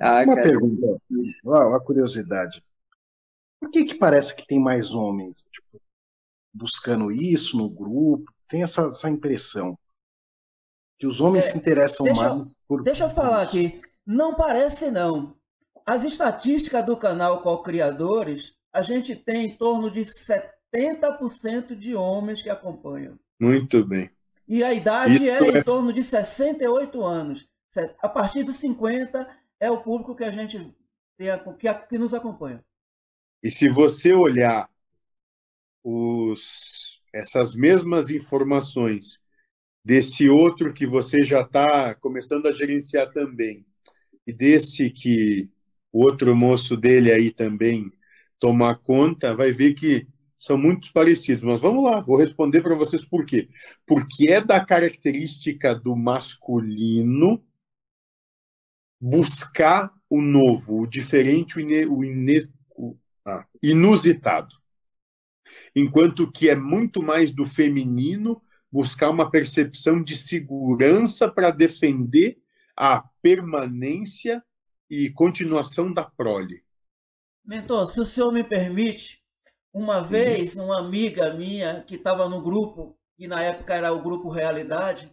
Ah, Uma cara, pergunta, uma curiosidade. Por que que parece que tem mais homens, tipo, buscando isso no grupo? Tem essa, essa impressão que os homens se É, interessam deixa, mais por, deixa eu falar aqui. Não parece, não. As estatísticas do canal Co-Criadores, a gente tem em torno de 70% de homens que acompanham. Muito bem. E a idade é é em torno de 68 anos. Se- A partir dos 50 é o público que a gente tem, que, que nos acompanha. E se você olhar os, essas mesmas informações desse outro que você já está começando a gerenciar também, e desse que o outro moço dele aí também tomar conta, vai ver que são muito parecidos. Mas vamos lá, vou responder para vocês por quê. Porque é da característica do masculino buscar o novo, o diferente, o, ine, o, ine, o ah, inusitado. Enquanto que é muito mais do feminino buscar uma percepção de segurança para defender a permanência e continuação da prole. Mentor, se o senhor me permite, uma vez uma amiga minha que estava no grupo, que na época era o grupo Realidade,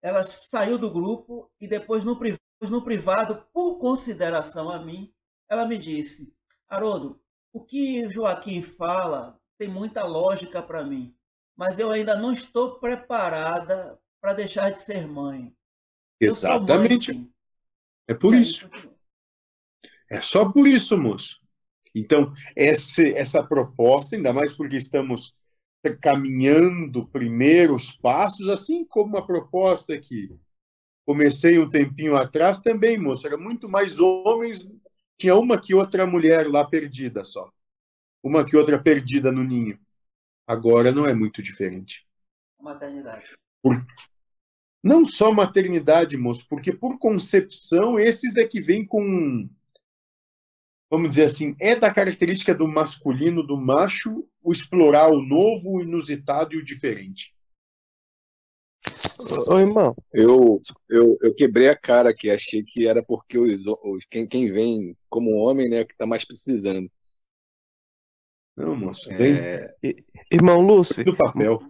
ela saiu do grupo e depois no privado, no privado por consideração a mim, ela me disse: Haroldo, o que Joaquim fala tem muita lógica para mim, mas eu ainda não estou preparada para deixar de ser mãe. Mãe, Exatamente. sim. É por E aí, isso. É só por isso, moço. Então, esse, essa proposta, ainda mais porque estamos caminhando primeiros passos, assim como a proposta que comecei um tempinho atrás também, moço, era muito mais homens, tinha uma que outra mulher lá perdida só. Uma que outra perdida no ninho. Agora não é muito diferente. maternidade. Por... Não só maternidade, moço, porque por concepção, esses é que vêm com. Vamos dizer assim, é da característica do masculino, do macho, o explorar o novo, o inusitado e o diferente. Ô, irmão. Eu, eu, eu quebrei a cara aqui, achei que era porque os, os, quem, quem vem como homem, né, que tá mais precisando. Não, moço, vem É, Irmão Lúcio, do papel.